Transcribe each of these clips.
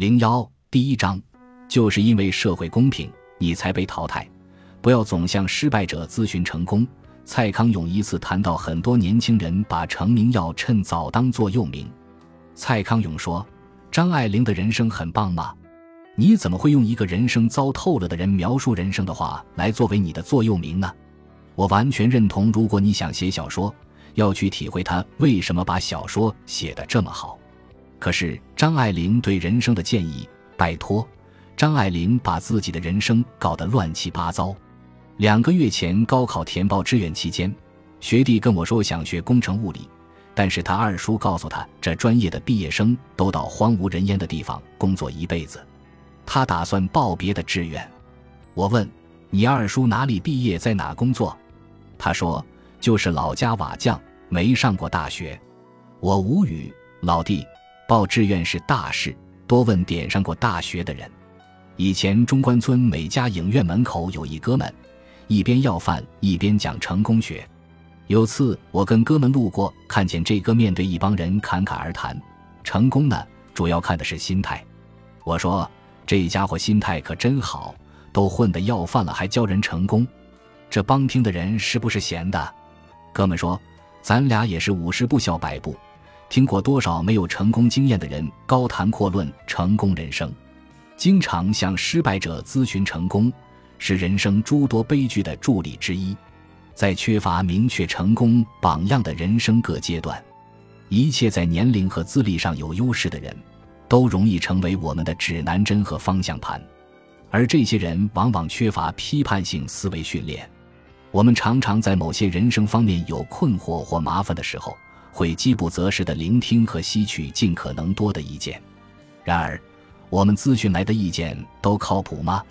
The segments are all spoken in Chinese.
零幺第一章，就是因为社会公平，你才被淘汰。不要总向失败者咨询成功。蔡康永一次谈到很多年轻人把成名要趁早当座右铭。蔡康永说：“张爱玲的人生很棒吗？你怎么会用一个人生糟透了的人描述人生的话来作为你的座右铭呢？”我完全认同。如果你想写小说，要去体会他为什么把小说写得这么好。可是张爱玲对人生的建议，拜托，张爱玲把自己的人生搞得乱七八糟。两个月前高考填报志愿期间，学弟跟我说想学工程物理，但是他二叔告诉他，这专业的毕业生都到荒无人烟的地方工作一辈子，他打算报别的志愿。我问你二叔哪里毕业，在哪工作？他说就是老家瓦匠，没上过大学。我无语，老弟。报志愿是大事，多问点上过大学的人。以前中关村每家影院门口有一哥们，一边要饭一边讲成功学。有次我跟哥们路过，看见这哥面对一帮人侃侃而谈，成功呢，主要看的是心态。我说这家伙心态可真好，都混得要饭了，还教人成功。这帮听的人是不是闲的？哥们说，咱俩也是五十步笑百步。听过多少没有成功经验的人高谈阔论成功人生，经常向失败者咨询成功，是人生诸多悲剧的助力之一。在缺乏明确成功榜样的人生各阶段，一切在年龄和资历上有优势的人，都容易成为我们的指南针和方向盘。而这些人往往缺乏批判性思维训练。我们常常在某些人生方面有困惑或麻烦的时候。会饥不择食地聆听和吸取尽可能多的意见，然而，我们咨询来的意见都靠谱吗？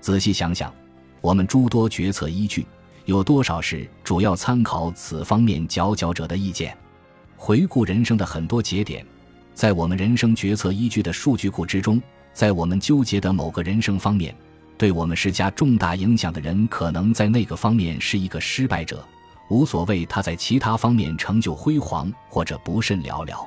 仔细想想，我们诸多决策依据有多少是主要参考此方面佼佼者的意见？回顾人生的很多节点，在我们人生决策依据的数据库之中，在我们纠结的某个人生方面，对我们施加重大影响的人，可能在那个方面是一个失败者。无所谓，他在其他方面成就辉煌或者不甚寥寥。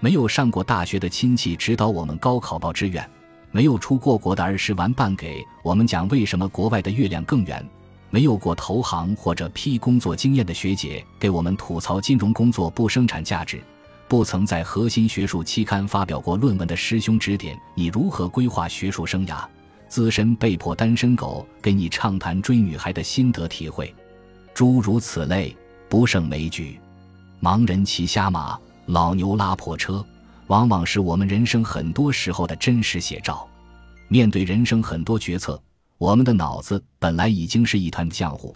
没有上过大学的亲戚指导我们高考报志愿，没有出过国的儿时玩伴给我们讲为什么国外的月亮更圆，没有过投行或者批工作经验的学姐给我们吐槽金融工作不生产价值，不曾在核心学术期刊发表过论文的师兄指点你如何规划学术生涯，资深被迫单身狗给你畅谈追女孩的心得体会。诸如此类不胜枚举，盲人骑瞎马，老牛拉破车，往往是我们人生很多时候的真实写照。面对人生很多决策，我们的脑子本来已经是一团浆糊，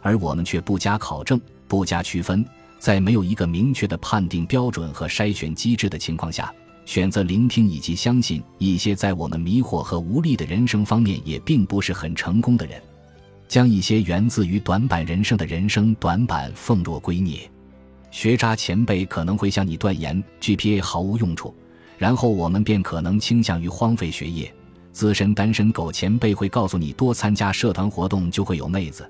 而我们却不加考证、不加区分，在没有一个明确的判定标准和筛选机制的情况下，选择聆听以及相信一些在我们迷惑和无力的人生方面也并不是很成功的人。将一些源自于短板人生的人生短板奉若圭臬，学渣前辈可能会向你断言 GPA 毫无用处，然后我们便可能倾向于荒废学业；资深单身狗前辈会告诉你多参加社团活动就会有妹子，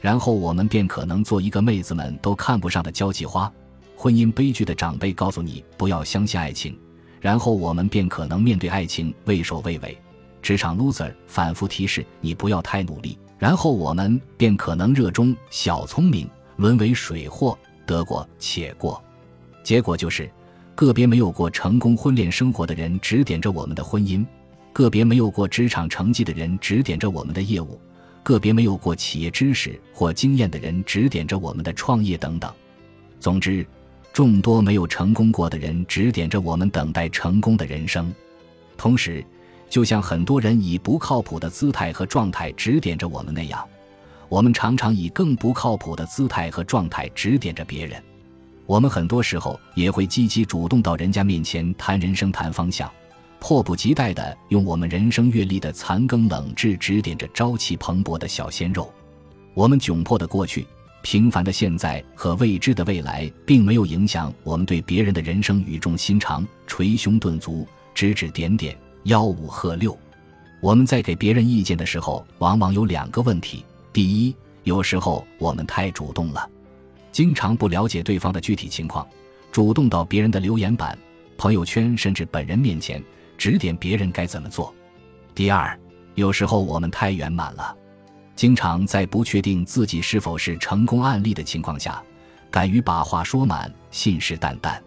然后我们便可能做一个妹子们都看不上的交际花；婚姻悲剧的长辈告诉你不要相信爱情，然后我们便可能面对爱情畏首畏尾；职场 loser 反复提示你不要太努力。然后我们便可能热衷小聪明，沦为水货，得过且过。结果就是，个别没有过成功婚恋生活的人指点着我们的婚姻，个别没有过职场成绩的人指点着我们的业务，个别没有过企业知识或经验的人指点着我们的创业等等。总之，众多没有成功过的人指点着我们等待成功的人生，同时。就像很多人以不靠谱的姿态和状态指点着我们那样，我们常常以更不靠谱的姿态和状态指点着别人。我们很多时候也会积极主动到人家面前谈人生、谈方向，迫不及待地用我们人生阅历的残羹冷炙指点着朝气蓬勃的小鲜肉。我们窘迫的过去、平凡的现在和未知的未来，并没有影响我们对别人的人生语重心长、捶胸顿足、指指点点。吆五喝六，我们在给别人意见的时候，往往有两个问题：第一，有时候我们太主动了，经常不了解对方的具体情况，主动到别人的留言板、朋友圈甚至本人面前指点别人该怎么做。第二，有时候我们太圆满了，经常在不确定自己是否是成功案例的情况下，敢于把话说满，信誓旦旦，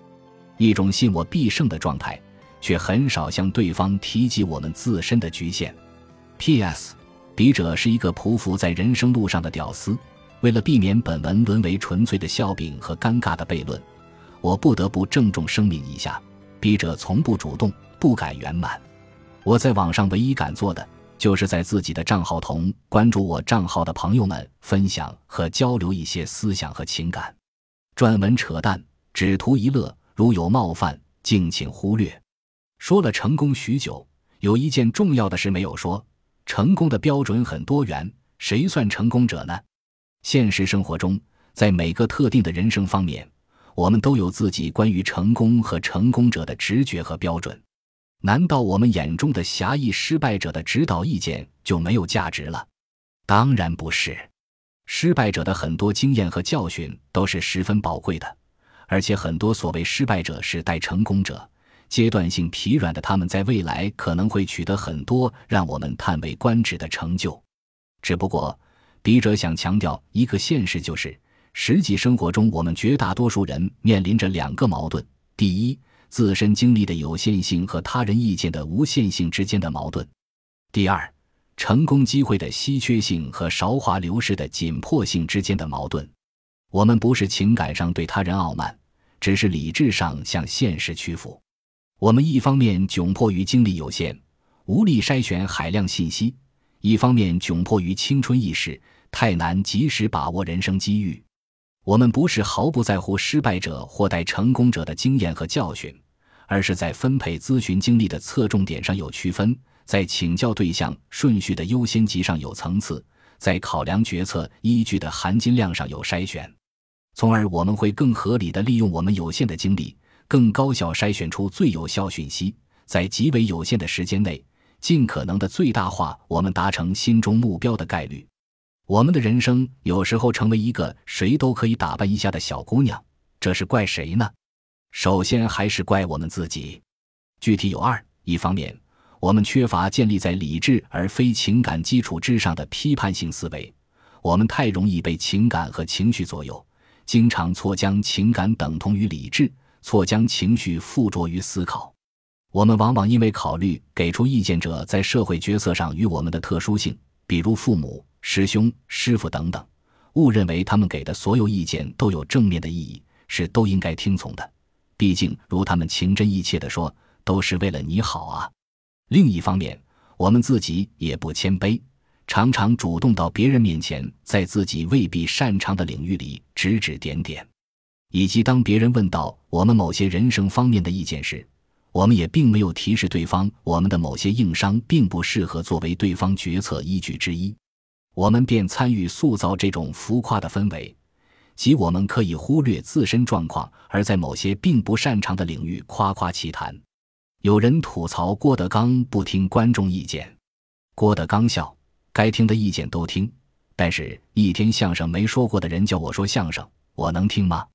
一种信我必胜的状态，却很少向对方提及我们自身的局限。P.S. 笔者是一个匍匐在人生路上的屌丝，为了避免本文沦为纯粹的笑柄和尴尬的悖论，我不得不郑重声明一下：笔者从不主动，不敢圆满。我在网上唯一敢做的，就是在自己的账号同关注我账号的朋友们分享和交流一些思想和情感。撰文扯淡，只图一乐，如有冒犯，敬请忽略。说了成功许久，有一件重要的事没有说。成功的标准很多元，谁算成功者呢？现实生活中，在每个特定的人生方面，我们都有自己关于成功和成功者的直觉和标准。难道我们眼中的狭义失败者的指导意见就没有价值了？当然不是，失败者的很多经验和教训都是十分宝贵的，而且很多所谓失败者是待成功者。阶段性疲软的他们，在未来可能会取得很多让我们叹为观止的成就。只不过，笔者想强调一个现实，就是实际生活中，我们绝大多数人面临着两个矛盾：第一，自身经历的有限性和他人意见的无限性之间的矛盾；第二，成功机会的稀缺性和韶华流逝的紧迫性之间的矛盾。我们不是情感上对他人傲慢，只是理智上向现实屈服。我们一方面窘迫于精力有限，无力筛选海量信息；一方面窘迫于青春易逝，太难及时把握人生机遇。我们不是毫不在乎失败者或待成功者的经验和教训，而是在分配咨询精力的侧重点上有区分，在请教对象顺序的优先级上有层次，在考量决策依据的含金量上有筛选，从而我们会更合理的利用我们有限的精力。更高效筛选出最有效讯息，在极为有限的时间内，尽可能的最大化我们达成心中目标的概率。我们的人生有时候成为一个谁都可以打扮一下的小姑娘，这是怪谁呢？首先还是怪我们自己。具体有二：一方面，我们缺乏建立在理智而非情感基础之上的批判性思维，我们太容易被情感和情绪左右，经常错将情感等同于理智。错将情绪附着于思考，我们往往因为考虑给出意见者在社会角色上与我们的特殊性，比如父母、师兄、师傅等等，误认为他们给的所有意见都有正面的意义，是都应该听从的。毕竟，如他们情真意切地说，都是为了你好啊。另一方面，我们自己也不谦卑，常常主动到别人面前，在自己未必擅长的领域里指指点点。以及当别人问到我们某些人生方面的意见时，我们也并没有提示对方我们的某些硬伤并不适合作为对方决策依据之一，我们便参与塑造这种浮夸的氛围，即我们可以忽略自身状况，而在某些并不擅长的领域夸夸其谈。有人吐槽郭德纲不听观众意见，郭德纲笑：该听的意见都听，但是一天相声没说过的人叫我说相声，我能听吗？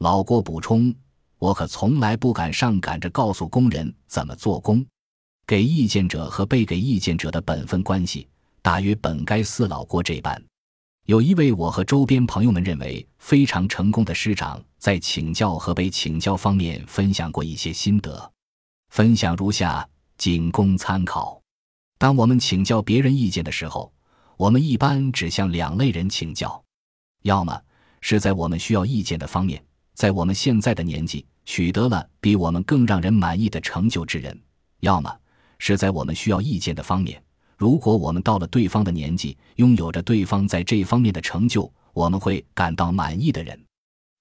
老郭补充：“我可从来不敢上赶着告诉工人怎么做工。给意见者和被给意见者的本分关系，大约本该似老郭这般。”有一位我和周边朋友们认为非常成功的师长，在请教和被请教方面分享过一些心得，分享如下，仅供参考。当我们请教别人意见的时候，我们一般只向两类人请教：要么是在我们需要意见的方面。在我们现在的年纪取得了比我们更让人满意的成就之人，要么是在我们需要意见的方面。如果我们到了对方的年纪，拥有着对方在这方面的成就，我们会感到满意的人。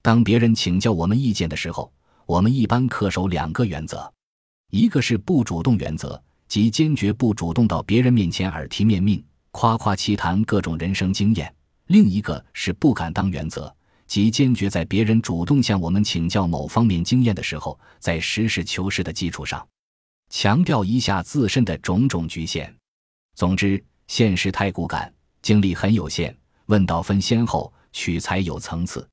当别人请教我们意见的时候，我们一般恪守两个原则：一个是不主动原则，即坚决不主动到别人面前耳提面命、夸夸其谈各种人生经验；另一个是不敢当原则。即坚决在别人主动向我们请教某方面经验的时候，在实事求是的基础上，强调一下自身的种种局限。总之，现实太骨感，精力很有限，问道分先后，取才有层次。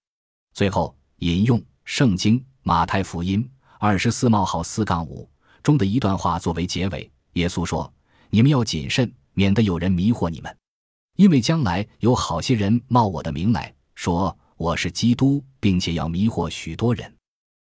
最后引用圣经马太福音二十四冒号四杠五中的一段话作为结尾，耶稣说，你们要谨慎，免得有人迷惑你们，因为将来有好些人冒我的名来说。我是基督并且要迷惑许多人。